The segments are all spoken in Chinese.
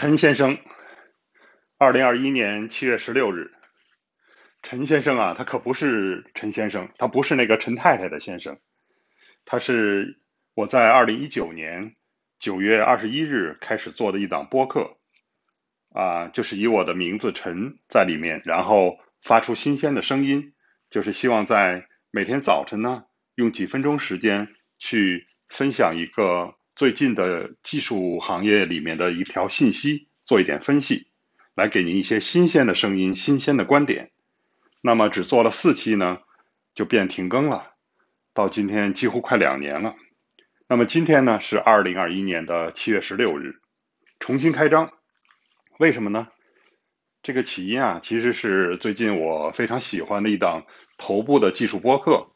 陈先生，二零二一年七月十六日，陈先生啊，他可不是陈先生，他不是那个陈太太的先生，他是我在二零一九年九月二十一日开始做的一档播客，啊，就是以我的名字陈在里面，然后发出新鲜的声音，就是希望在每天早晨呢，用几分钟时间去分享一个。最近的技术行业里面的一条信息，做一点分析，来给您一些新鲜的声音、新鲜的观点。那么只做了四期呢，就变停更了，到今天几乎快两年了。那么今天呢是二零二一年的七月十六日，重新开张。为什么呢？这个起因啊，其实是最近我非常喜欢的一档头部的技术播客，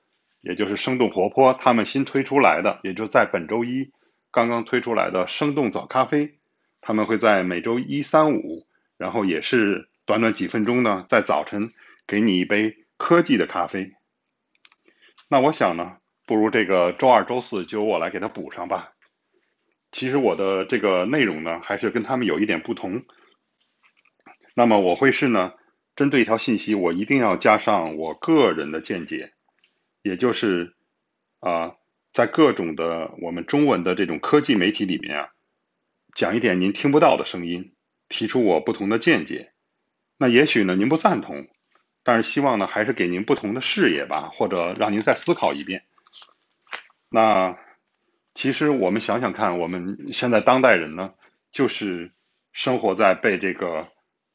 也就是生动活泼他们新推出来的，也就在本周一。刚刚推出来的生动早咖啡，他们会在每周一、三、五，然后也是短短几分钟呢，在早晨给你一杯科技的咖啡。那我想呢，不如这个周二、周四就由我来给他补上吧。其实我的这个内容呢，还是跟他们有一点不同。那么我会是呢，针对一条信息，我一定要加上我个人的见解，也就是啊。在各种的我们中文的这种科技媒体里面啊，讲一点您听不到的声音，提出我不同的见解。那也许呢您不赞同，但是希望呢还是给您不同的视野吧，或者让您再思考一遍。那其实我们想想看，我们现在当代人呢，就是生活在被这个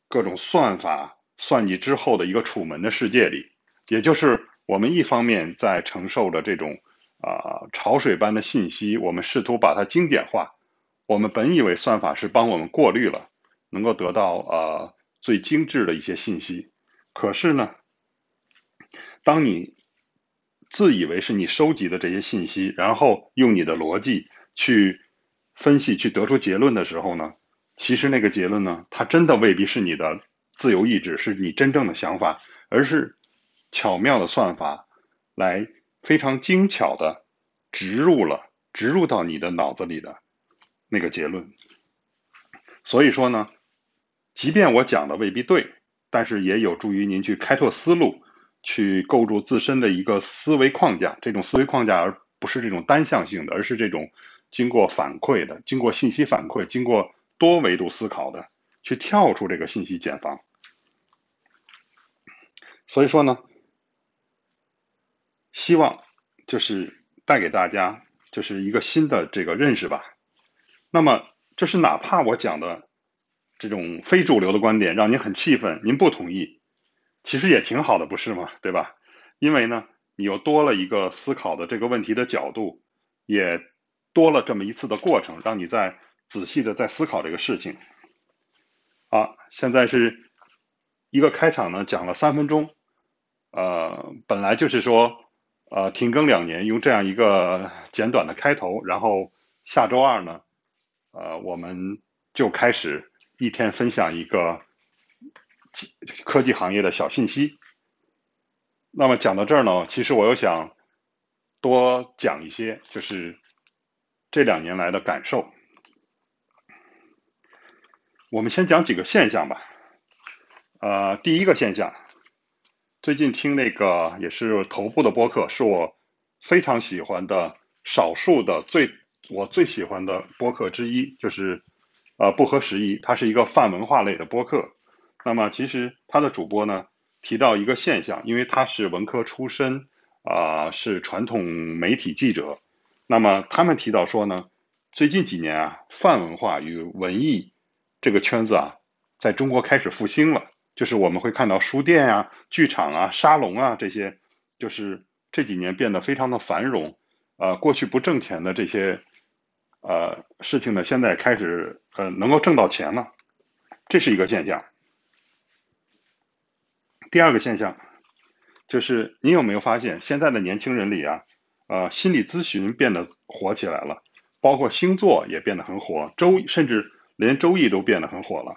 各种算法算计之后的一个楚门的世界里，也就是我们一方面在承受着这种。啊，潮水般的信息，我们试图把它精简化。我们本以为算法是帮我们过滤了，能够得到呃最精致的一些信息。可是呢，当你自以为是你收集的这些信息，然后用你的逻辑去分析、去得出结论的时候呢，其实那个结论呢，它真的未必是你的自由意志，是你真正的想法，而是巧妙的算法来。非常精巧的植入了，植入到你的脑子里的那个结论。所以说呢，即便我讲的未必对，但是也有助于您去开拓思路，去构筑自身的一个思维框架。这种思维框架而不是这种单向性的，而是这种经过反馈的、经过信息反馈、经过多维度思考的，去跳出这个信息茧房。所以说呢。希望就是带给大家就是一个新的这个认识吧。那么，就是哪怕我讲的这种非主流的观点让您很气愤，您不同意，其实也挺好的，不是吗？对吧？因为呢，你又多了一个思考的这个问题的角度，也多了这么一次的过程，让你在仔细的在思考这个事情。啊，现在是一个开场呢，讲了三分钟，呃，本来就是说。呃，停更两年，用这样一个简短的开头，然后下周二呢，呃，我们就开始一天分享一个科技行业的小信息。那么讲到这儿呢，其实我又想多讲一些，就是这两年来的感受。我们先讲几个现象吧。呃，第一个现象。最近听那个也是头部的播客，是我非常喜欢的少数的最我最喜欢的播客之一，就是呃不合时宜，它是一个泛文化类的播客。那么其实它的主播呢提到一个现象，因为他是文科出身啊，是传统媒体记者。那么他们提到说呢，最近几年啊，泛文化与文艺这个圈子啊，在中国开始复兴了。就是我们会看到书店啊、剧场啊、沙龙啊这些，就是这几年变得非常的繁荣。呃，过去不挣钱的这些呃事情呢，现在开始呃能够挣到钱了，这是一个现象。第二个现象就是，你有没有发现现在的年轻人里啊，呃，心理咨询变得火起来了，包括星座也变得很火，周甚至连周易都变得很火了。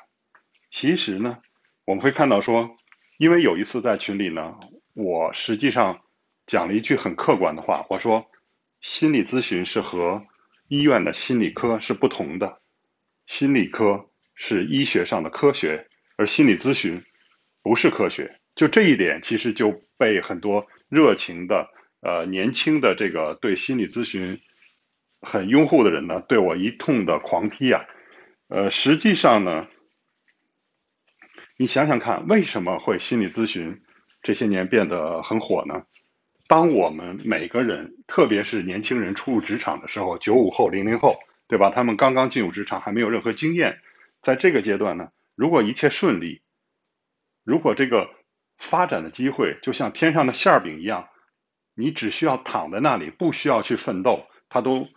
其实呢。我们会看到说，因为有一次在群里呢，我实际上讲了一句很客观的话，我说心理咨询是和医院的心理科是不同的，心理科是医学上的科学，而心理咨询不是科学。就这一点，其实就被很多热情的、呃年轻的这个对心理咨询很拥护的人呢，对我一通的狂批啊。呃，实际上呢，你想想看，为什么会心理咨询这些年变得很火呢？当我们每个人，特别是年轻人初入职场的时候，九五后、零零后，对吧？他们刚刚进入职场，还没有任何经验，在这个阶段呢，如果一切顺利，如果这个发展的机会就像天上的馅饼一样，你只需要躺在那里，不需要去奋斗，它都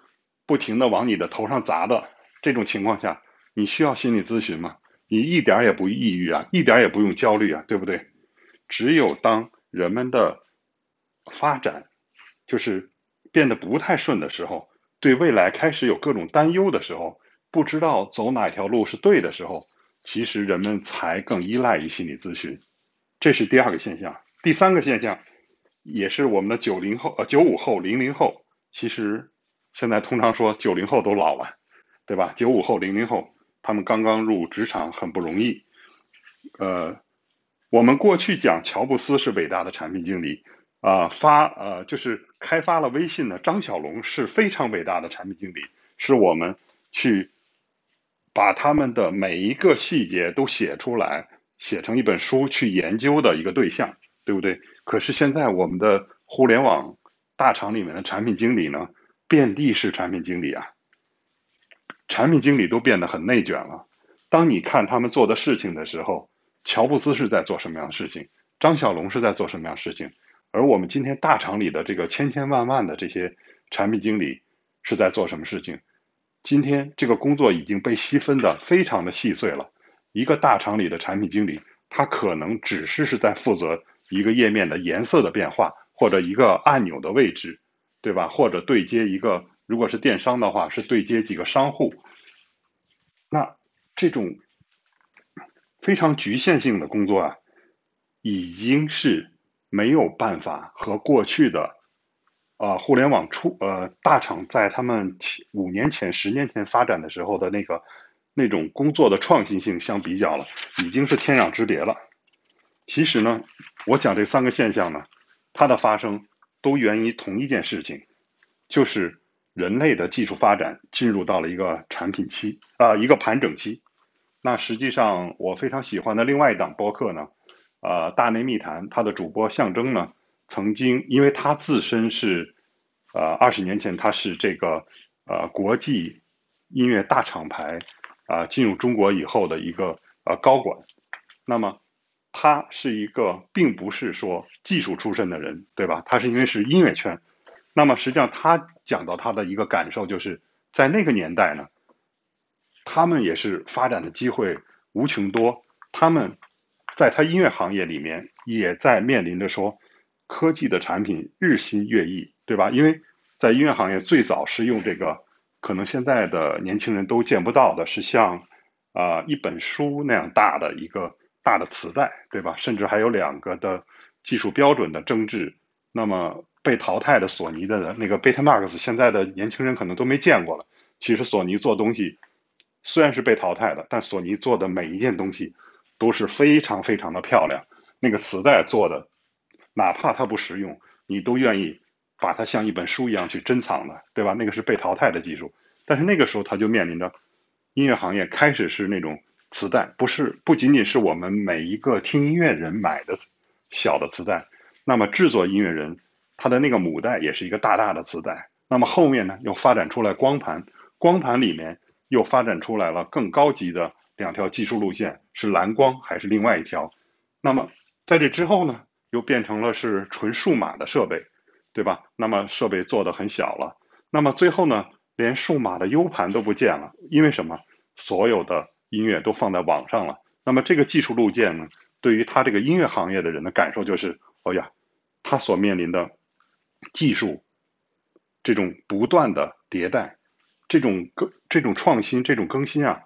不停的往你的头上砸的这种情况下，你需要心理咨询吗？你一点也不抑郁啊，一点也不用焦虑啊，对不对？只有当人们的发展就是变得不太顺的时候，对未来开始有各种担忧的时候，不知道走哪条路是对的时候，其实人们才更依赖于心理咨询。这是第二个现象。第三个现象，也是我们的九零后、呃九五后、零零后，其实现在通常说九零后都老了，对吧？九五后、零零后，他们刚刚入职场很不容易。呃，我们过去讲乔布斯是伟大的产品经理。啊，发呃，就是开发了微信的张小龙是非常伟大的产品经理，是我们去把他们的每一个细节都写出来，写成一本书去研究的一个对象，对不对？可是现在我们的互联网大厂里面的产品经理呢，遍地是产品经理啊，产品经理都变得很内卷了。当你看他们做的事情的时候，乔布斯是在做什么样的事情？张小龙是在做什么样的事情？而我们今天大厂里的这个千千万万的这些产品经理是在做什么事情？今天这个工作已经被细分的非常的细碎了。一个大厂里的产品经理，他可能只是是在负责一个页面的颜色的变化，或者一个按钮的位置，对吧？或者对接一个，如果是电商的话，是对接几个商户。那这种非常局限性的工作啊，已经是。没有办法和过去的，呃，互联网初呃大厂在他们五年前、十年前发展的时候的那个那种工作的创新性相比较了，已经是天壤之别了。其实呢，我讲这三个现象呢，它的发生都源于同一件事情，就是人类的技术发展进入到了一个产品期啊，一个盘整期。那实际上，我非常喜欢的另外一档播客呢。呃，大内密谈，他的主播象征呢，曾经因为他自身是，呃，二十年前他是这个呃国际音乐大厂牌啊进入中国以后的一个呃高管，那么他是一个并不是说技术出身的人，对吧？他是因为是音乐圈，那么实际上他讲到他的一个感受，就是在那个年代呢，他们也是发展的机会无穷多，他们。在他音乐行业里面，也在面临着说，科技的产品日新月异，对吧？因为在音乐行业最早是用这个，可能现在的年轻人都见不到的，是像啊一本书那样大的一个大的磁带，对吧？甚至还有两个的技术标准的争执。那么被淘汰的索尼的那个 Betamax，现在的年轻人可能都没见过了。其实索尼做东西虽然是被淘汰的，但索尼做的每一件东西。都是非常非常的漂亮，那个磁带做的，哪怕它不实用，你都愿意把它像一本书一样去珍藏的，对吧？那个是被淘汰的技术，但是那个时候它就面临着音乐行业开始是那种磁带，不是不仅仅是我们每一个听音乐人买的小的磁带，那么制作音乐人它的那个母带也是一个大大的磁带，那么后面呢又发展出来光盘，光盘里面又发展出来了更高级的。两条技术路线是蓝光还是另外一条？那么在这之后呢，又变成了是纯数码的设备，对吧？那么设备做的很小了。那么最后呢，连数码的 U 盘都不见了，因为什么？所有的音乐都放在网上了。那么这个技术路线呢，对于他这个音乐行业的人的感受就是：哦呀，他所面临的技术这种不断的迭代，这种更这种创新，这种更新啊。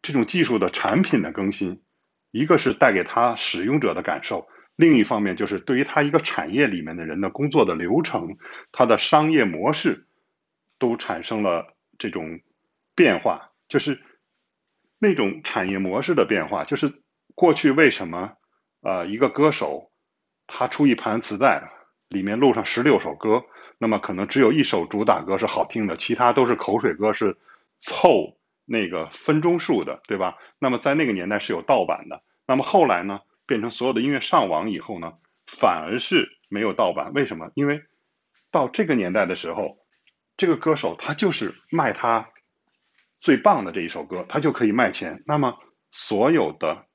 这种技术的产品的更新，一个是带给他使用者的感受，另一方面就是对于他一个产业里面的人的工作的流程，他的商业模式，都产生了这种变化。就是那种产业模式的变化，就是过去为什么呃一个歌手他出一盘磁带，里面录上十六首歌，那么可能只有一首主打歌是好听的，其他都是口水歌，是凑那个分钟数的，对吧？那么在那个年代是有盗版的。那么后来呢，变成所有的音乐上网以后呢，反而是没有盗版。为什么？因为到这个年代的时候，这个歌手他就是卖他最棒的这一首歌，他就可以卖钱。那么所有的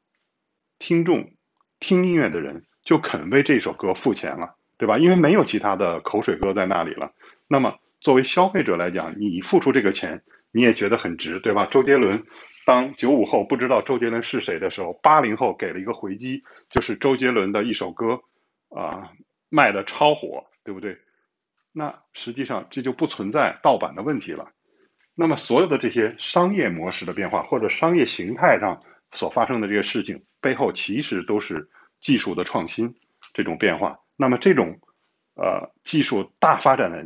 听众听音乐的人就肯为这首歌付钱了，对吧？因为没有其他的口水歌在那里了。那么作为消费者来讲，你付出这个钱，你也觉得很值，对吧？周杰伦当九五后不知道周杰伦是谁的时候，八零后给了一个回击，就是周杰伦的一首歌啊卖的超火，对不对？那实际上这就不存在盗版的问题了。那么所有的这些商业模式的变化，或者商业形态上所发生的这些事情，背后其实都是技术的创新这种变化。那么这种呃技术大发展的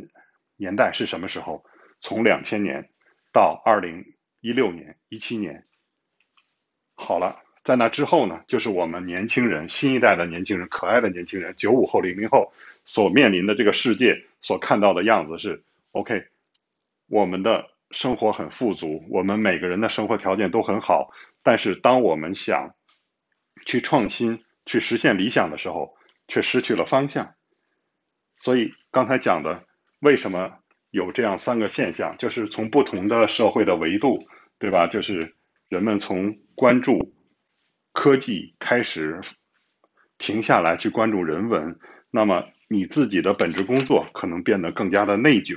年代是什么时候？从两千年到二零一六年、一七年。好了，在那之后呢，就是我们年轻人、新一代的年轻人、可爱的年轻人、九五后、零零后所面临的这个世界。所看到的样子是，OK，我们的生活很富足，我们每个人的生活条件都很好，但是当我们想去创新、去实现理想的时候，却失去了方向。所以刚才讲的，为什么有这样三个现象，就是从不同的社会的维度，对吧？就是人们从关注科技开始停下来去关注人文，那么。你自己的本职工作可能变得更加的内卷，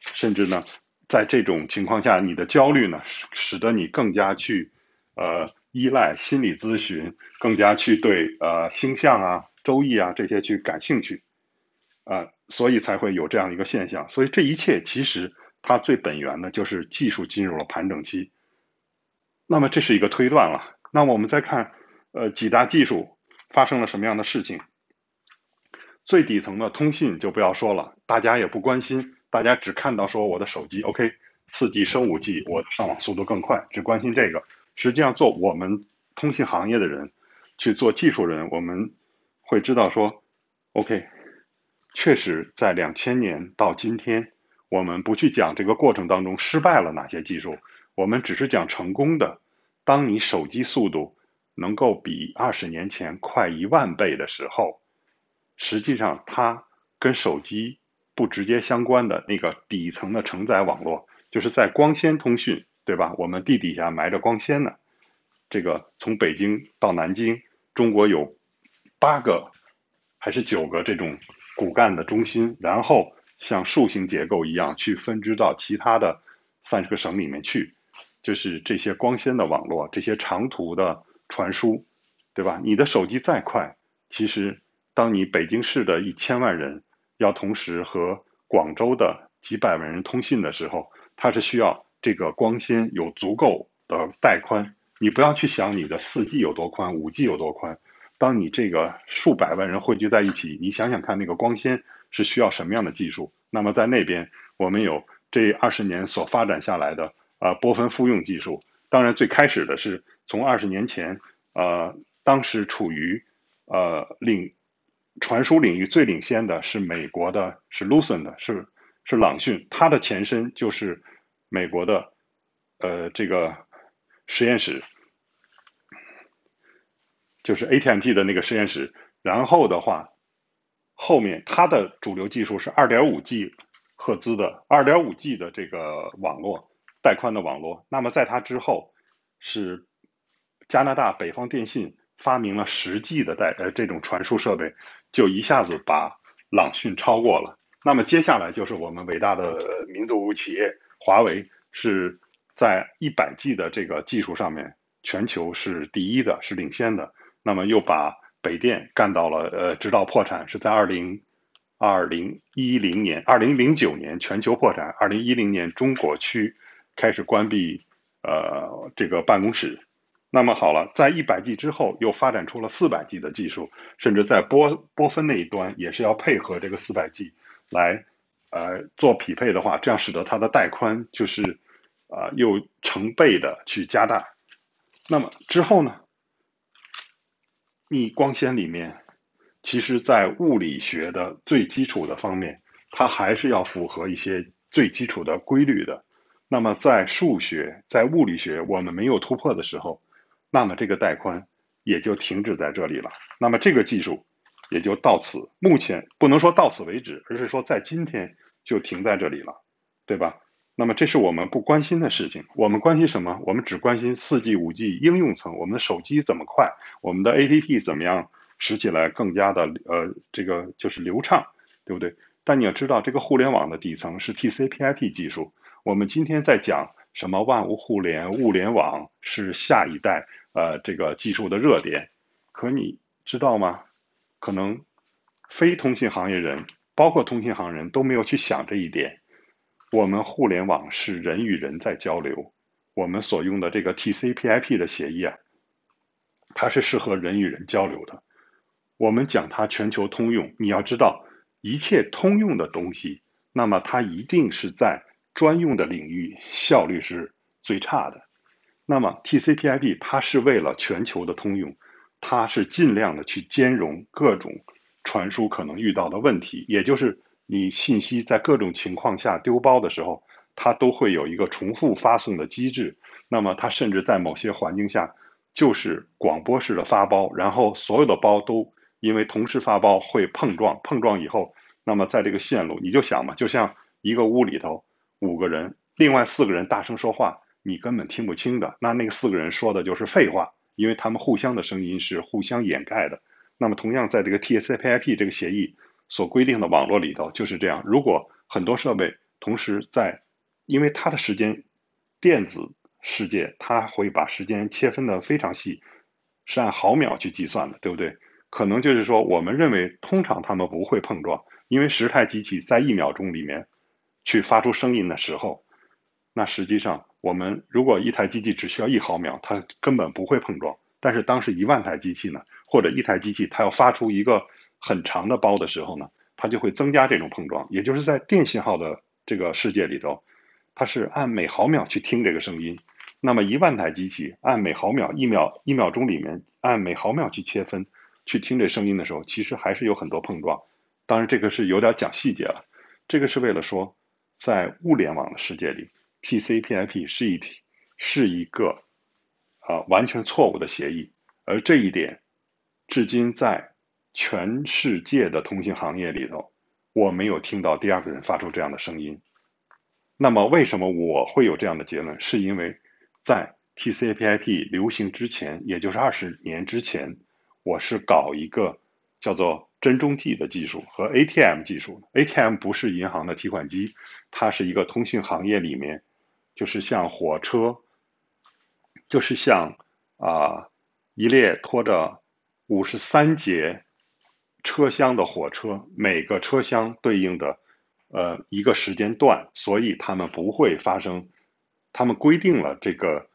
甚至呢，在这种情况下，你的焦虑呢，使得你更加去，呃，依赖心理咨询，更加去对呃星象啊、周易啊这些去感兴趣，啊，所以才会有这样一个现象。所以这一切其实它最本源的就是技术进入了盘整期。那么这是一个推断了。那我们再看，呃，几大技术发生了什么样的事情？最底层的通信就不要说了，大家也不关心，大家只看到说我的手机 OK，四 G 升五 G，我上网速度更快，只关心这个。实际上，做我们通信行业的人，去做技术人，我们会知道说，OK，确实在两千年到今天，我们不去讲这个过程当中失败了哪些技术，我们只是讲成功的。当你手机速度能够比二十年前快一万倍的时候。实际上，它跟手机不直接相关的那个底层的承载网络，就是在光纤通讯，对吧？我们地底下埋着光纤呢。这个从北京到南京，中国有八个还是九个这种骨干的中心，然后像树形结构一样去分支到其他的三十个省里面去，就是这些光纤的网络，这些长途的传输，对吧？你的手机再快，其实。当你北京市的一千万人要同时和广州的几百万人通信的时候，它是需要这个光纤有足够的带宽。你不要去想你的四 G 有多宽，五 G 有多宽。当你这个数百万人汇聚在一起，你想想看，那个光纤是需要什么样的技术？那么在那边，我们有这二十年所发展下来的啊波分复用技术。当然，最开始的是从二十年前，呃，当时处于呃领。传输领域最领先的是美国的，是 Lucent，是是朗讯，它的前身就是美国的，呃，这个实验室，就是 AT&T 的那个实验室。然后的话，后面它的主流技术是二点五 G 赫兹的二点五 G 的这个网络带宽的网络。那么在它之后，是加拿大北方电信发明了十 G 的带呃这种传输设备。就一下子把朗讯超过了。那么接下来就是我们伟大的民族企业华为，是在一百 G 的这个技术上面，全球是第一的，是领先的。那么又把北电干到了呃，直到破产，是在二零二零一零年、二零零九年全球破产，二零一零年中国区开始关闭呃这个办公室。那么好了，在一百 G 之后，又发展出了四百 G 的技术，甚至在波波分那一端也是要配合这个四百 G 来，呃，做匹配的话，这样使得它的带宽就是，啊，又成倍的去加大。那么之后呢？你光纤里面，其实在物理学的最基础的方面，它还是要符合一些最基础的规律的。那么在数学、在物理学我们没有突破的时候，那么这个带宽也就停止在这里了。那么这个技术也就到此，目前不能说到此为止，而是说在今天就停在这里了，对吧？那么这是我们不关心的事情，我们关心什么？我们只关心四 G、五 G 应用层，我们的手机怎么快，我们的 APP 怎么样使起来更加的呃这个就是流畅，对不对？但你要知道，这个互联网的底层是 TCP/IP 技术。我们今天在讲什么万物互联、物联网是下一代呃这个技术的热点，可你知道吗？可能非通信行业人，包括通信行人都没有去想这一点。我们互联网是人与人在交流，我们所用的这个 TCP/IP 的协议啊，它是适合人与人交流的。我们讲它全球通用，你要知道，一切通用的东西，那么它一定是在专用的领域效率是最差的。那么 TCP/IP 它是为了全球的通用，它是尽量的去兼容各种传输可能遇到的问题，也就是。你信息在各种情况下丢包的时候，它都会有一个重复发送的机制。那么它甚至在某些环境下，就是广播式的发包，然后所有的包都因为同时发包会碰撞，碰撞以后，那么在这个线路，你就想嘛，就像一个屋里头五个人，另外四个人大声说话，你根本听不清的。那那个四个人说的就是废话，因为他们互相的声音是互相掩盖的。那么同样在这个 TCP/IP 这个协议。所规定的网络里头就是这样。如果很多设备同时在，因为它的时间，电子世界它会把时间切分的非常细，是按毫秒去计算的，对不对？可能就是说，我们认为通常它们不会碰撞，因为十台机器在一秒钟里面去发出声音的时候，那实际上我们如果一台机器只需要一毫秒，它根本不会碰撞。但是当时一万台机器呢，或者一台机器它要发出一个。很长的包的时候呢，它就会增加这种碰撞，也就是在电信号的这个世界里头，它是按每毫秒去听这个声音。那么一万台机器按每毫秒一秒一秒钟里面按每毫秒去切分去听这声音的时候，其实还是有很多碰撞。当然这个是有点讲细节了，这个是为了说，在物联网的世界里，TCP/IP 是一体是一个啊完全错误的协议，而这一点至今在。全世界的通信行业里头，我没有听到第二个人发出这样的声音。那么，为什么我会有这样的结论？是因为在 TCP/IP 流行之前，也就是二十年之前，我是搞一个叫做真中继的技术和 ATM 技术。ATM 不是银行的提款机，它是一个通讯行业里面，就是像火车，就是像啊一列拖着五十三节。车厢的火车，每个车厢对应的，呃，一个时间段，所以他们不会发生，他们规定了这个，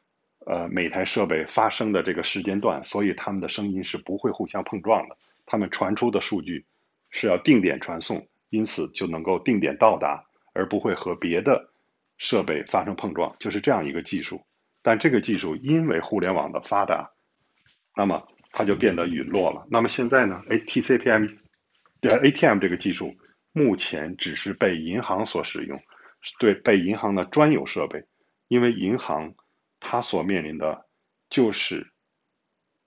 呃，每台设备发生的这个时间段，所以他们的声音是不会互相碰撞的，他们传出的数据是要定点传送，因此就能够定点到达，而不会和别的设备发生碰撞，就是这样一个技术。但这个技术因为互联网的发达，那么。它就变得陨落了。那么现在呢？A T C P M，呃 A T M 这个技术目前只是被银行所使用，对被银行的专有设备。因为银行它所面临的就是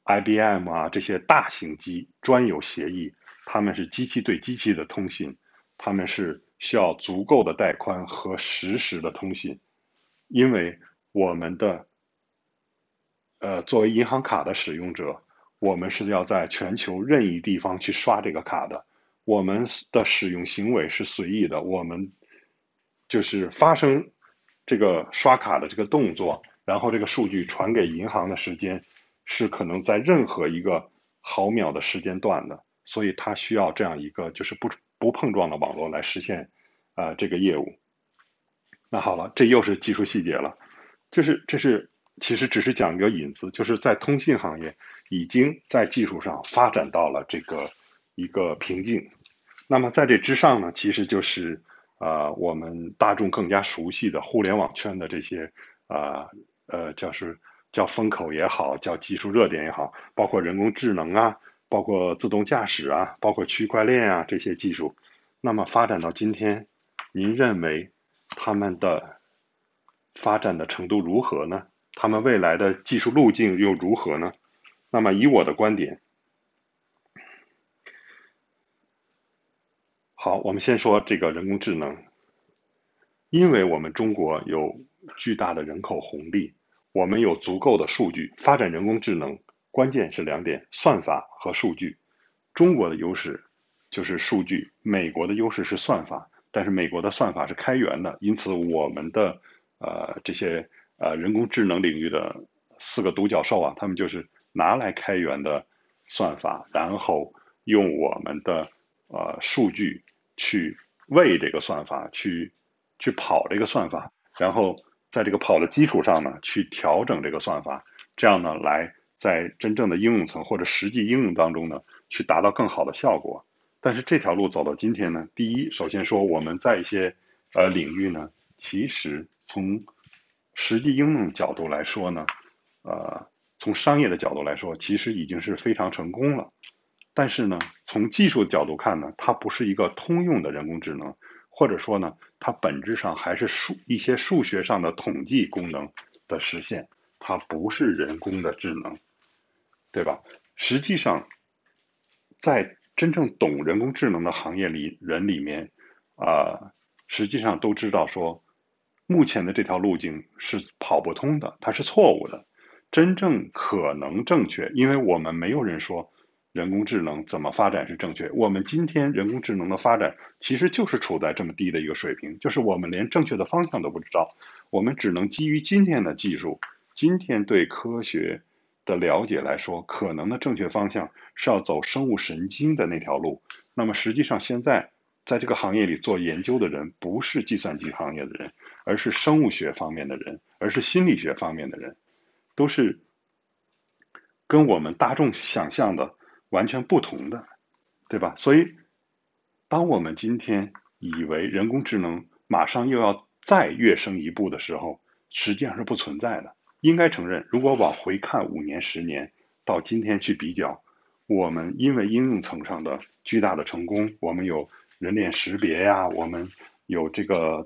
I B M 啊这些大型机专有协议，他们是机器对机器的通信，他们是需要足够的带宽和实时的通信。因为我们的呃作为银行卡的使用者。我们是要在全球任意地方去刷这个卡的，我们的使用行为是随意的，我们就是发生这个刷卡的这个动作，然后这个数据传给银行的时间是可能在任何一个毫秒的时间段的，所以它需要这样一个就是不不碰撞的网络来实现啊这个业务。那好了，这又是技术细节了，就是这是其实只是讲一个引子，就是在通信行业。已经在技术上发展到了这个一个瓶颈，那么在这之上呢，其实就是啊，我们大众更加熟悉的互联网圈的这些啊呃，就是叫风口也好，叫技术热点也好，包括人工智能啊，包括自动驾驶啊，包括区块链啊这些技术，那么发展到今天，您认为他们的发展的程度如何呢？他们未来的技术路径又如何呢？那么以我的观点，好，我们先说这个人工智能，因为我们中国有巨大的人口红利。我们有足够的数据发展人工智能，关键是两点：算法和数据。中国的优势就是数据，美国的优势是算法。但是美国的算法是开源的，因此我们的呃这些呃人工智能领域的四个独角兽啊，他们就是拿来开源的算法，然后用我们的呃数据去喂这个算法，去去跑这个算法，然后。在这个跑的基础上呢，去调整这个算法，这样呢，来在真正的应用层或者实际应用当中呢，去达到更好的效果。但是这条路走到今天呢，第一，首先说我们在一些呃领域呢，其实从实际应用角度来说呢，呃，从商业的角度来说，其实已经是非常成功了。但是呢，从技术角度看呢，它不是一个通用的人工智能。或者说呢，它本质上还是数一些数学上的统计功能的实现，它不是人工的智能，对吧？实际上，在真正懂人工智能的行业里人里面，啊，实际上都知道说，目前的这条路径是跑不通的，它是错误的。真正可能正确，因为我们没有人说。人工智能怎么发展是正确？我们今天人工智能的发展其实就是处在这么低的一个水平，就是我们连正确的方向都不知道，我们只能基于今天的技术，今天对科学的了解来说，可能的正确方向是要走生物神经的那条路。那么实际上现在在这个行业里做研究的人，不是计算机行业的人，而是生物学方面的人，而是心理学方面的人，都是跟我们大众想象的。完全不同的，对吧？所以，当我们今天以为人工智能马上又要再跃升一步的时候，实际上是不存在的。应该承认，如果往回看五年、十年，到今天去比较，我们因为应用层上的巨大的成功，我们有人脸识别呀，我们有这个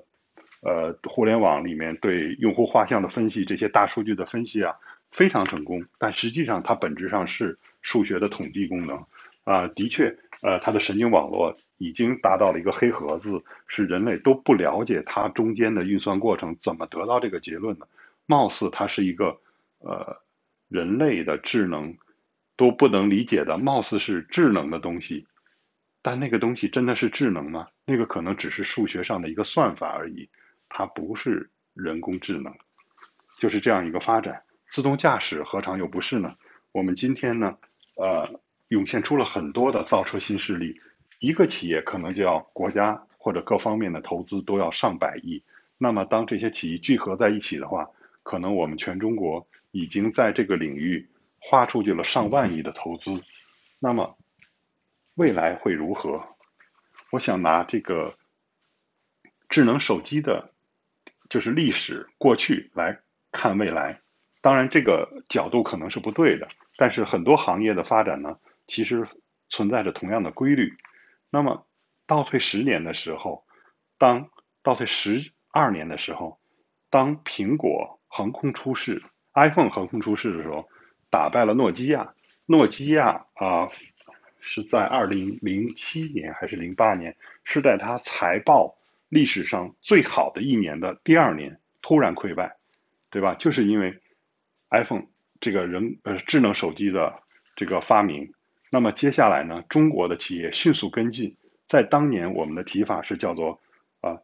呃互联网里面对用户画像的分析，这些大数据的分析啊，非常成功。但实际上，它本质上是。数学的统计功能，啊，的确，呃，它的神经网络已经达到了一个黑盒子，是人类都不了解它中间的运算过程，怎么得到这个结论的？貌似它是一个，呃，人类的智能都不能理解的，貌似是智能的东西，但那个东西真的是智能吗？那个可能只是数学上的一个算法而已，它不是人工智能，就是这样一个发展。自动驾驶何尝又不是呢？我们今天呢？呃，涌现出了很多的造车新势力，一个企业可能就要国家或者各方面的投资都要上百亿。那么，当这些企业聚合在一起的话，可能我们全中国已经在这个领域花出去了上万亿的投资。那么，未来会如何？我想拿这个智能手机的，就是历史过去来看未来。当然，这个角度可能是不对的。但是很多行业的发展呢，其实存在着同样的规律。那么倒退十年的时候，当倒退十二年的时候，当苹果横空出世，iPhone 横空出世的时候，打败了诺基亚。诺基亚啊，是在二零零七年还是零八年，是在它财报历史上最好的一年的第二年突然溃败，对吧？就是因为 iPhone。这个人呃智能手机的这个发明，那么接下来呢，中国的企业迅速跟进，在当年我们的提法是叫做啊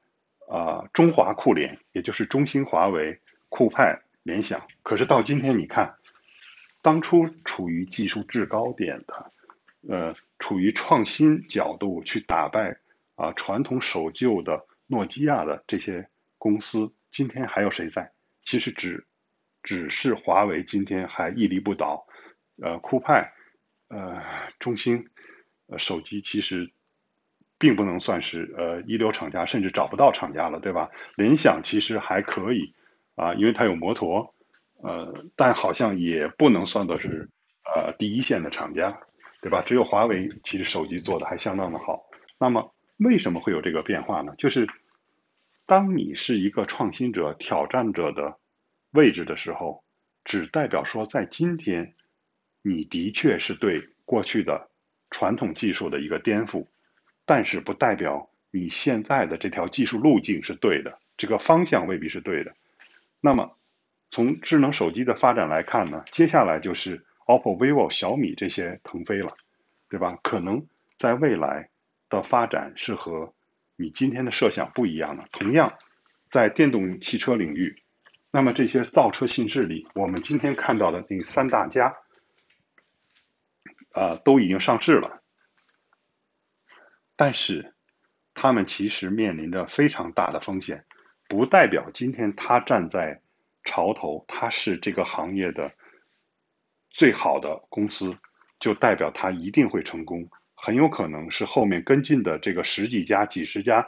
啊中华酷联，也就是中兴、华为、酷派、联想。可是到今天你看，当初处于技术制高点的，呃，处于创新角度去打败啊传统守旧的诺基亚的这些公司，今天还有谁在？其实只。只是华为今天还屹立不倒，呃，酷派，呃，中兴，呃，手机其实并不能算是呃一流厂家，甚至找不到厂家了，对吧？联想其实还可以啊，因为它有摩托，呃，但好像也不能算作是呃第一线的厂家，对吧？只有华为其实手机做的还相当的好。那么为什么会有这个变化呢？就是当你是一个创新者、挑战者的位置的时候，只代表说在今天，你的确是对过去的传统技术的一个颠覆，但是不代表你现在的这条技术路径是对的，这个方向未必是对的。那么，从智能手机的发展来看呢，接下来就是 OPPO、vivo、小米这些腾飞了，对吧？可能在未来的发展是和你今天的设想不一样了。同样，在电动汽车领域，那么这些造车新势力，我们今天看到的那三大家，啊，都已经上市了，但是他们其实面临着非常大的风险，不代表今天他站在潮头，他是这个行业的最好的公司，就代表他一定会成功。很有可能是后面跟进的这个十几家、几十家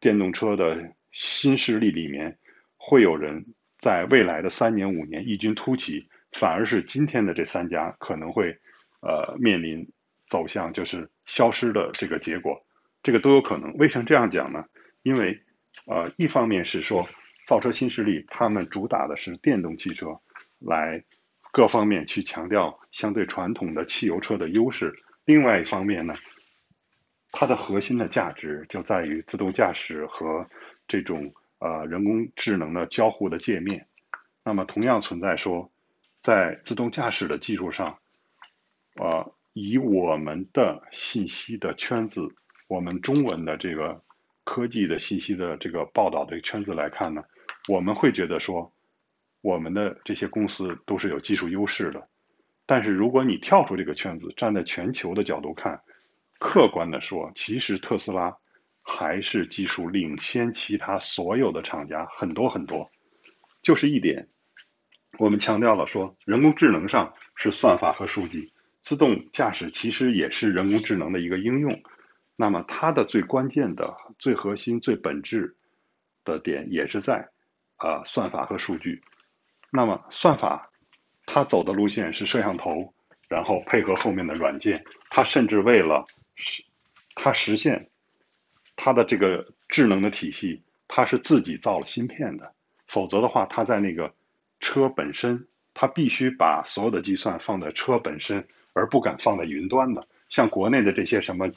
电动车的新势力里面，会有人在未来的三年、五年异军突起，反而是今天的这三家可能会呃面临走向就是消失的这个结果，这个都有可能。为什么这样讲呢？因为呃，一方面是说造车新势力他们主打的是电动汽车，来各方面去强调相对传统的汽油车的优势。另外一方面呢，它的核心的价值就在于自动驾驶和这种呃人工智能的交互的界面。那么同样存在说，在自动驾驶的技术上，呃，以我们的信息的圈子，我们中文的这个科技的信息的这个报道的圈子来看呢，我们会觉得说，我们的这些公司都是有技术优势的。但是，如果你跳出这个圈子，站在全球的角度看，客观的说，其实特斯拉还是技术领先其他所有的厂家很多很多。就是一点，我们强调了说，人工智能上是算法和数据，自动驾驶其实也是人工智能的一个应用。那么，它的最关键的、最核心、最本质的点也是在啊算法和数据。那么，算法。他走的路线是摄像头，然后配合后面的软件。他甚至为了实，他实现他的这个智能的体系，他是自己造了芯片的。否则的话，他在那个车本身，他必须把所有的计算放在车本身，而不敢放在云端的。像国内的这些什么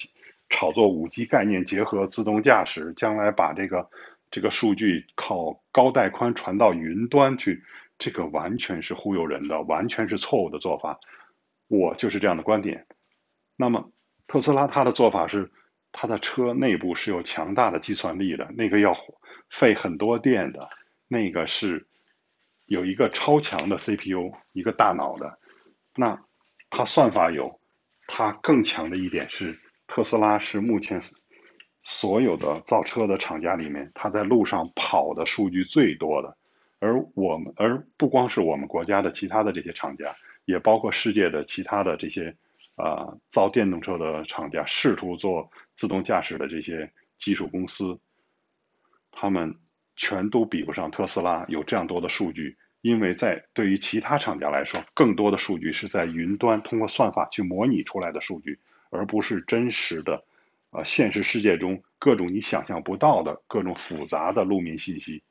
炒作五 G 概念，结合自动驾驶，将来把这个这个数据靠高带宽传到云端去。这个完全是忽悠人的，完全是错误的做法。我就是这样的观点。那么，特斯拉它的做法是，它的车内部是有强大的计算力的，那个要费很多电的，那个是有一个超强的 CPU，一个大脑的。那它算法有，它更强的一点是，特斯拉是目前所有的造车的厂家里面，它在路上跑的数据最多的。而我们，而不光是我们国家的其他的这些厂家，也包括世界的其他的这些啊造电动车的厂家，试图做自动驾驶的这些技术公司，他们全都比不上特斯拉有这样多的数据，因为在对于其他厂家来说，更多的数据是在云端通过算法去模拟出来的数据，而不是真实的，呃，现实世界中各种你想象不到的各种复杂的路面信息，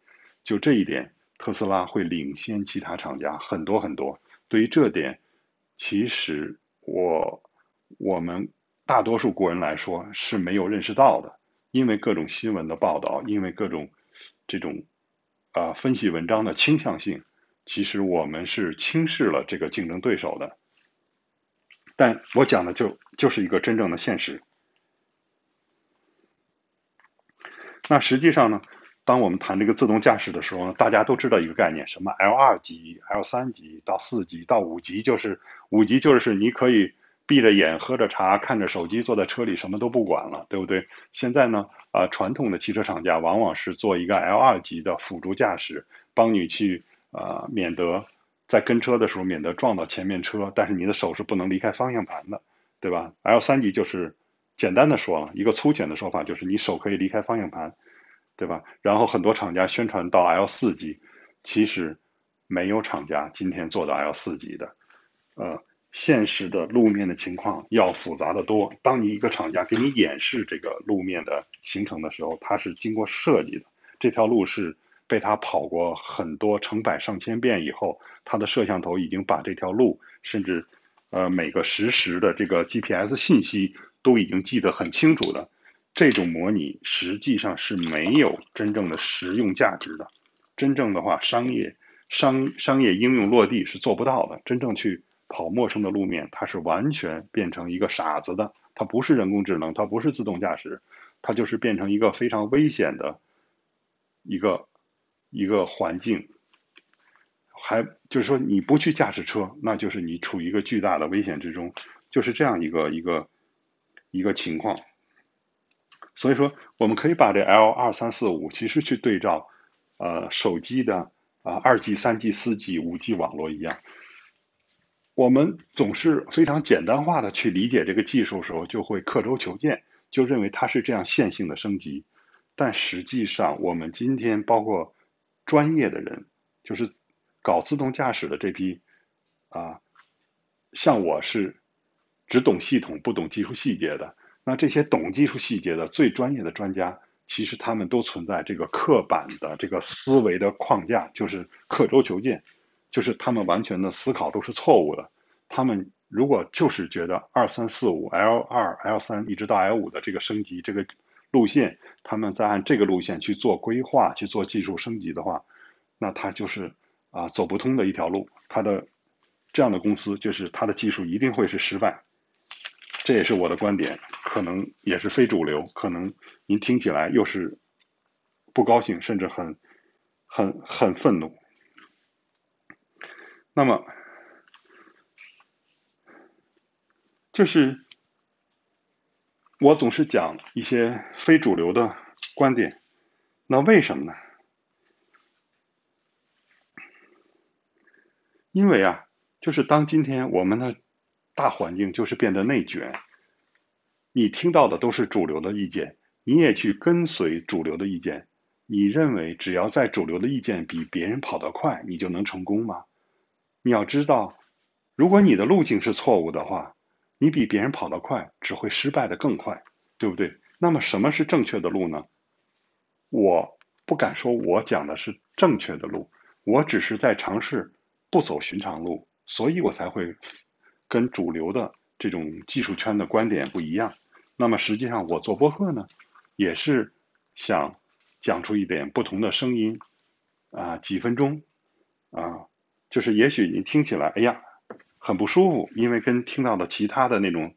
就这一点。特斯拉会领先其他厂家很多很多。对于这点，其实我我们大多数国人来说是没有认识到的，因为各种新闻的报道，因为各种这种啊分析文章的倾向性，其实我们是轻视了这个竞争对手的。但我讲的就就是一个真正的现实。那实际上呢？当我们谈这个自动驾驶的时候呢，大家都知道一个概念，什么 L 二级、L 三级到四级到五级，就是五级就是你可以闭着眼喝着茶看着手机坐在车里什么都不管了，对不对？现在呢，啊，传统的汽车厂家往往是做一个 L 二级的辅助驾驶，帮你去啊，免得在跟车的时候免得撞到前面车，但是你的手是不能离开方向盘的，对吧？L 三级就是简单的说了一个粗浅的说法，就是你手可以离开方向盘。对吧？然后很多厂家宣传到 L 四级，其实没有厂家今天做到 L 四级的，呃，现实的路面的情况要复杂的多。当你一个厂家给你演示这个路面的形成的时候，它是经过设计的，这条路是被他跑过很多成百上千遍以后，他的摄像头已经把这条路甚至呃每个实时的这个 GPS 信息都已经记得很清楚的。这种模拟实际上是没有真正的实用价值的，真正的话，商业商商业应用落地是做不到的。真正去跑陌生的路面，它是完全变成一个傻子的，它不是人工智能，它不是自动驾驶，它就是变成一个非常危险的一个一个环境。还就是说，你不去驾驶车，那就是你处于一个巨大的危险之中，就是这样一个一个一个情况。所以说，我们可以把这 L 二三四五其实去对照，呃，手机的啊二 G、三 G、四 G、五 G 网络一样。我们总是非常简单化的去理解这个技术时候，就会刻舟求剑，就认为它是这样线性的升级。但实际上，我们今天包括专业的人，就是搞自动驾驶的这批啊，像我是只懂系统不懂技术细节的。那这些懂技术细节的最专业的专家，其实他们都存在这个刻板的这个思维的框架，就是刻舟求剑，就是他们完全的思考都是错误的。他们如果就是觉得二三四五 L 二 L 三一直到 L 五的这个升级这个路线，他们在按这个路线去做规划去做技术升级的话，那他就是啊走不通的一条路。他的这样的公司就是他的技术一定会是失败。这也是我的观点，可能也是非主流，可能您听起来又是不高兴，甚至很、很、很愤怒。那么，就是我总是讲一些非主流的观点，那为什么呢？因为啊，就是当今天我们的。大环境就是变得内卷，你听到的都是主流的意见，你也去跟随主流的意见，你认为只要在主流的意见比别人跑得快，你就能成功吗？你要知道，如果你的路径是错误的话，你比别人跑得快，只会失败的更快，对不对？那么什么是正确的路呢？我不敢说我讲的是正确的路，我只是在尝试不走寻常路，所以我才会。跟主流的这种技术圈的观点不一样，那么实际上我做播客呢，也是想讲出一点不同的声音，啊，几分钟，啊，就是也许你听起来，哎呀，很不舒服，因为跟听到的其他的那种，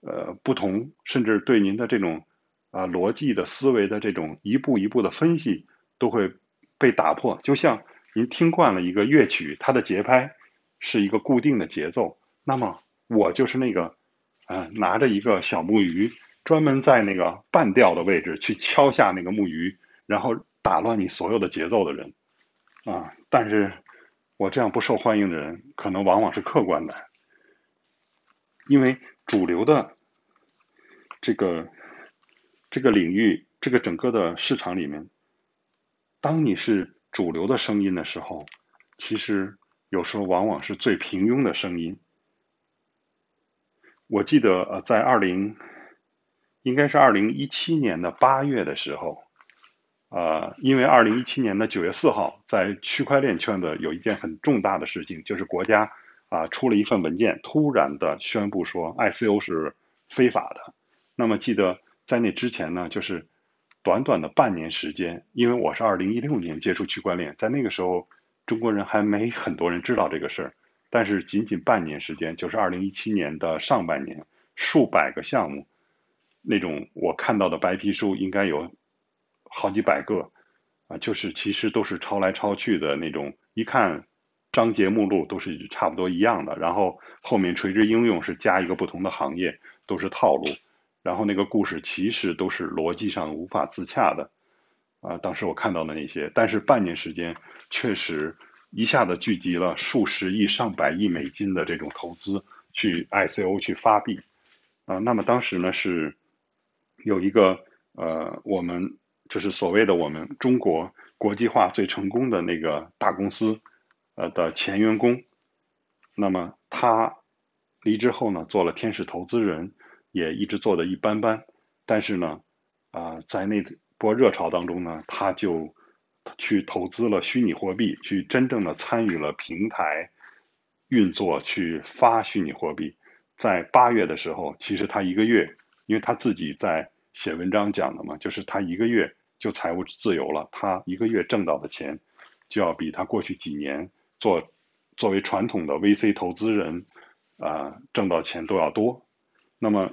呃，不同，甚至对您的这种啊逻辑的思维的这种一步一步的分析都会被打破，就像您听惯了一个乐曲，它的节拍是一个固定的节奏。那么我就是那个，呃，拿着一个小木鱼，专门在那个半调的位置去敲下那个木鱼，然后打乱你所有的节奏的人，啊！但是，我这样不受欢迎的人，可能往往是客观的，因为主流的这个这个领域，这个整个的市场里面，当你是主流的声音的时候，其实有时候往往是最平庸的声音。我记得呃，在二零，应该是二零一七年的八月的时候，呃，因为二零一七年的九月四号，在区块链圈的有一件很重大的事情，就是国家啊出了一份文件，突然的宣布说 ICO 是非法的。那么记得在那之前呢，就是短短的半年时间，因为我是二零一六年接触区块链，在那个时候中国人还没很多人知道这个事儿。但是仅仅半年时间，就是二零一七年的上半年，数百个项目，那种我看到的白皮书应该有好几百个，啊，就是其实都是抄来抄去的那种，一看章节目录都是差不多一样的，然后后面垂直应用是加一个不同的行业，都是套路，然后那个故事其实都是逻辑上无法自洽的，啊，当时我看到的那些，但是半年时间确实。一下子聚集了数十亿、上百亿美金的这种投资去 ICO 去发币，啊，那么当时呢是有一个呃，我们就是所谓的我们中国国际化最成功的那个大公司呃的前员工。那么他离职后呢，做了天使投资人，也一直做的一般般。但是呢，啊，在那波热潮当中呢，他就去投资了虚拟货币，去真正的参与了平台运作，去发虚拟货币。在八月的时候，其实他一个月，因为他自己在写文章讲的嘛，就是他一个月就财务自由了。他一个月挣到的钱，就要比他过去几年做作为传统的 VC 投资人啊挣到钱都要多。那么，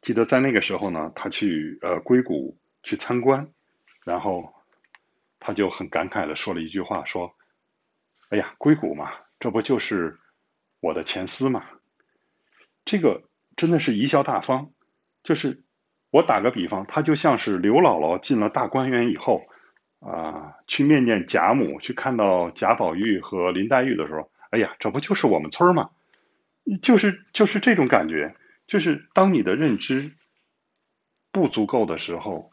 记得在那个时候呢，他去呃硅谷去参观，然后他就很感慨的说了一句话，说：“哎呀，硅谷嘛，这不就是我的前司嘛。”这个真的是贻笑大方，就是我打个比方，他就像是刘姥姥进了大观园以后，啊，去面见贾母，去看到贾宝玉和林黛玉的时候，哎呀，这不就是我们村吗？就是就是这种感觉，就是当你的认知不足够的时候，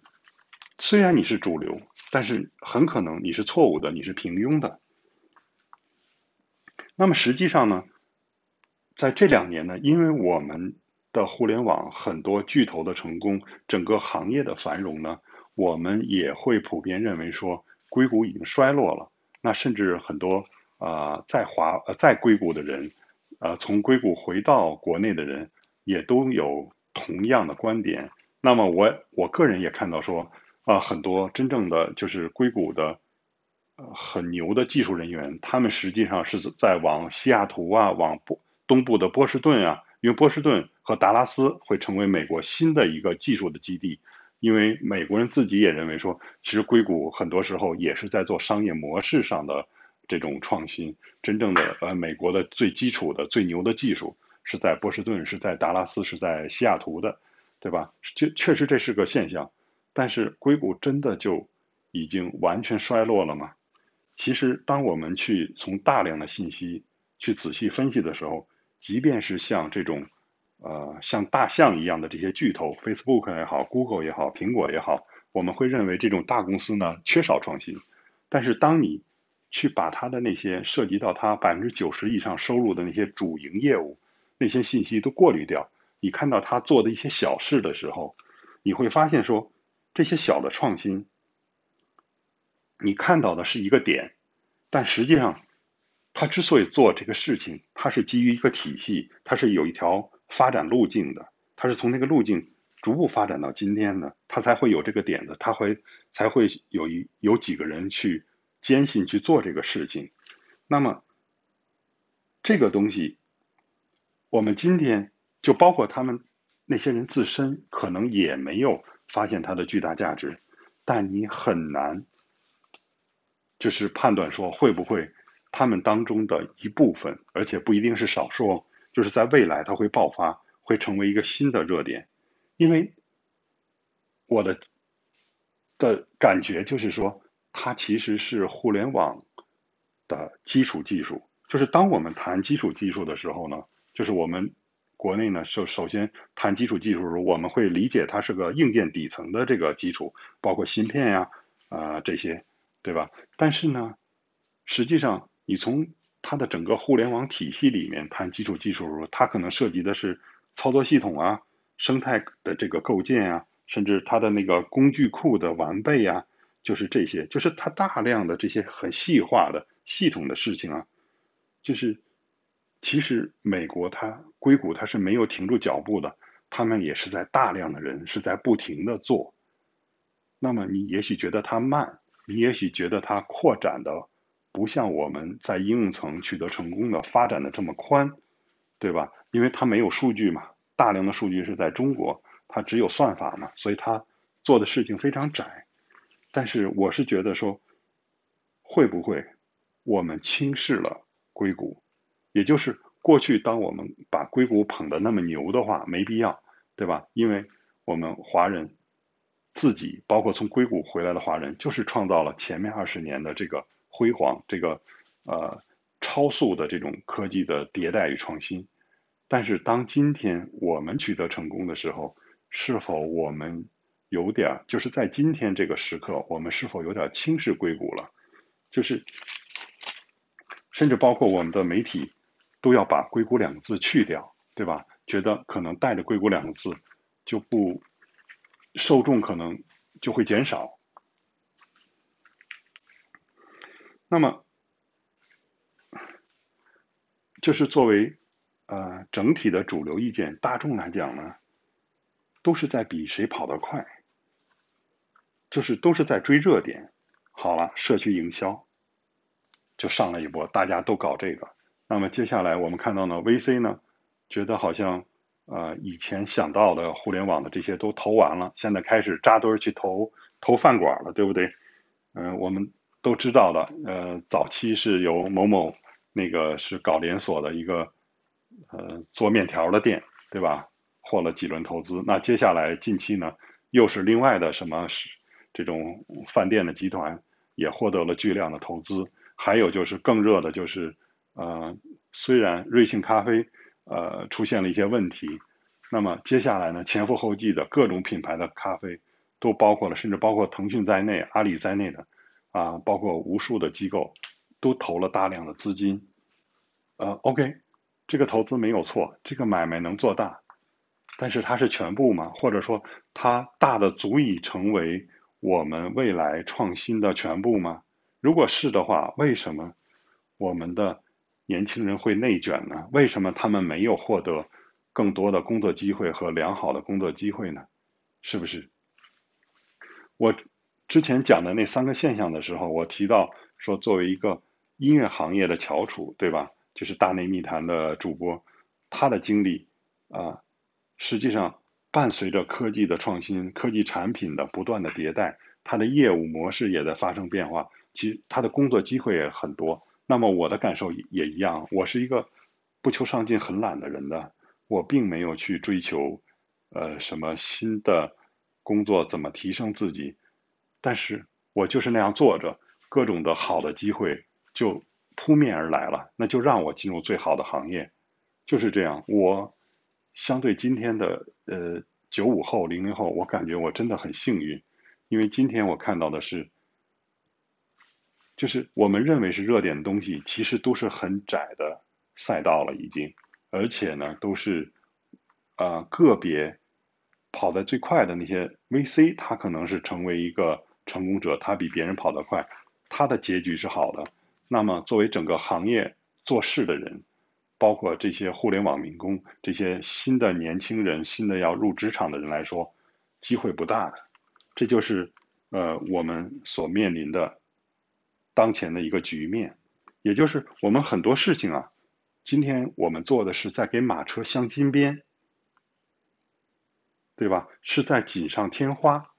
虽然你是主流，但是很可能你是错误的，你是平庸的。那么实际上呢？在这两年呢，因为我们的互联网很多巨头的成功，整个行业的繁荣呢，我们也会普遍认为说，硅谷已经衰落了。那甚至很多啊，在华呃在硅谷的人，呃，从硅谷回到国内的人，也都有同样的观点。那么我我个人也看到说，啊，很多真正的就是硅谷的呃很牛的技术人员，他们实际上是在往西雅图啊，往波。东部的波士顿啊，因为波士顿和达拉斯会成为美国新的一个技术的基地，因为美国人自己也认为说，其实硅谷很多时候也是在做商业模式上的这种创新。真正的呃，美国的最基础的、最牛的技术是在波士顿，是在达拉斯，是在西雅图的，对吧？确确实这是个现象，但是硅谷真的就已经完全衰落了吗？其实，当我们去从大量的信息去仔细分析的时候，即便是像这种，呃，像大象一样的这些巨头，Facebook 也好，Google 也好，苹果也好，我们会认为这种大公司呢缺少创新。但是当你去把它的那些涉及到它百分之九十以上收入的那些主营业务那些信息都过滤掉，你看到他做的一些小事的时候，你会发现说这些小的创新，你看到的是一个点，但实际上。他之所以做这个事情，他是基于一个体系，他是有一条发展路径的，他是从那个路径逐步发展到今天的，他才会有这个点子，他会才会有一有几个人去坚信去做这个事情。那么这个东西，我们今天就包括他们那些人自身，可能也没有发现它的巨大价值，但你很难就是判断说会不会。他们当中的一部分，而且不一定是少数，就是在未来它会爆发，会成为一个新的热点。因为我的的感觉就是说，它其实是互联网的基础技术。就是当我们谈基础技术的时候呢，就是我们国内呢首首先谈基础技术的时候，我们会理解它是个硬件底层的这个基础，包括芯片呀啊这些，对吧？但是呢，实际上。你从它的整个互联网体系里面谈基础技术的时候，它可能涉及的是操作系统啊、生态的这个构建啊，甚至它的那个工具库的完备啊，就是这些，就是它大量的这些很细化的系统的事情啊，就是其实美国它硅谷它是没有停住脚步的，他们也是在大量的人是在不停的做。那么你也许觉得它慢，你也许觉得它扩展的。不像我们在应用层取得成功的发展的这么宽，对吧？因为它没有数据嘛，大量的数据是在中国，它只有算法嘛，所以它做的事情非常窄。但是我是觉得说，会不会我们轻视了硅谷？也就是过去当我们把硅谷捧得那么牛的话，没必要，对吧？因为我们华人自己，包括从硅谷回来的华人，就是创造了前面二十年的这个。辉煌，这个呃超速的这种科技的迭代与创新，但是当今天我们取得成功的时候，是否我们有点就是在今天这个时刻，我们是否有点轻视硅谷了？就是甚至包括我们的媒体都要把“硅谷”两个字去掉，对吧？觉得可能带着“硅谷”两个字就不受众可能就会减少。那么，就是作为呃整体的主流意见，大众来讲呢，都是在比谁跑得快，就是都是在追热点。好了，社区营销就上了一波，大家都搞这个。那么接下来我们看到呢，VC 呢，觉得好像呃以前想到的互联网的这些都投完了，现在开始扎堆去投投饭馆了，对不对？嗯，我们。都知道的，呃，早期是由某某那个是搞连锁的一个，呃，做面条的店，对吧？获了几轮投资。那接下来近期呢，又是另外的什么是这种饭店的集团也获得了巨量的投资。还有就是更热的，就是呃，虽然瑞幸咖啡呃出现了一些问题，那么接下来呢，前赴后继的各种品牌的咖啡都包括了，甚至包括腾讯在内、阿里在内的。啊，包括无数的机构都投了大量的资金，呃，OK，这个投资没有错，这个买卖能做大，但是它是全部吗？或者说它大的足以成为我们未来创新的全部吗？如果是的话，为什么我们的年轻人会内卷呢？为什么他们没有获得更多的工作机会和良好的工作机会呢？是不是？我。之前讲的那三个现象的时候，我提到说，作为一个音乐行业的翘楚，对吧？就是大内密谈的主播，他的经历啊，实际上伴随着科技的创新、科技产品的不断的迭代，他的业务模式也在发生变化。其实他的工作机会也很多。那么我的感受也一样，我是一个不求上进、很懒的人的，我并没有去追求呃什么新的工作，怎么提升自己。但是我就是那样坐着，各种的好的机会就扑面而来了，那就让我进入最好的行业，就是这样。我相对今天的呃九五后、零零后，我感觉我真的很幸运，因为今天我看到的是，就是我们认为是热点的东西，其实都是很窄的赛道了，已经，而且呢，都是啊个别跑得最快的那些 VC，他可能是成为一个。成功者他比别人跑得快，他的结局是好的。那么作为整个行业做事的人，包括这些互联网民工、这些新的年轻人、新的要入职场的人来说，机会不大的。这就是呃我们所面临的当前的一个局面，也就是我们很多事情啊，今天我们做的是在给马车镶金边，对吧？是在锦上添花。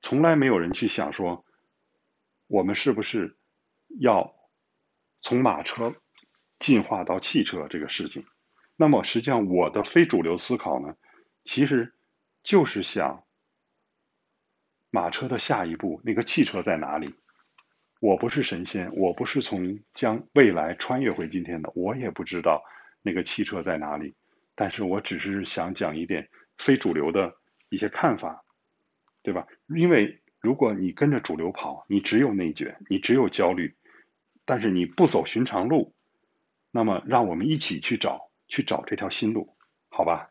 从来没有人去想说，我们是不是要从马车进化到汽车这个事情？那么，实际上我的非主流思考呢，其实就是想马车的下一步，那个汽车在哪里？我不是神仙，我不是从将未来穿越回今天的，我也不知道那个汽车在哪里。但是我只是想讲一点非主流的一些看法。对吧？因为如果你跟着主流跑，你只有内卷，你只有焦虑，但是你不走寻常路，那么让我们一起去找，去找这条新路，好吧？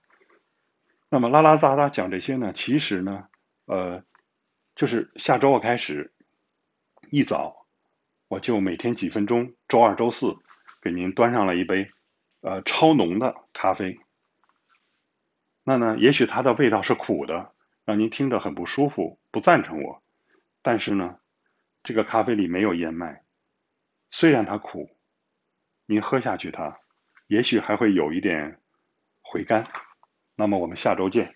那么拉拉杂杂讲这些呢，其实呢，呃，就是下周我开始一早我就每天几分钟，周二、周四给您端上了一杯呃超浓的咖啡。那呢，也许它的味道是苦的。让您听着很不舒服，不赞成我。但是呢，这个咖啡里没有燕麦，虽然它苦，您喝下去它，也许还会有一点回甘。那么我们下周见。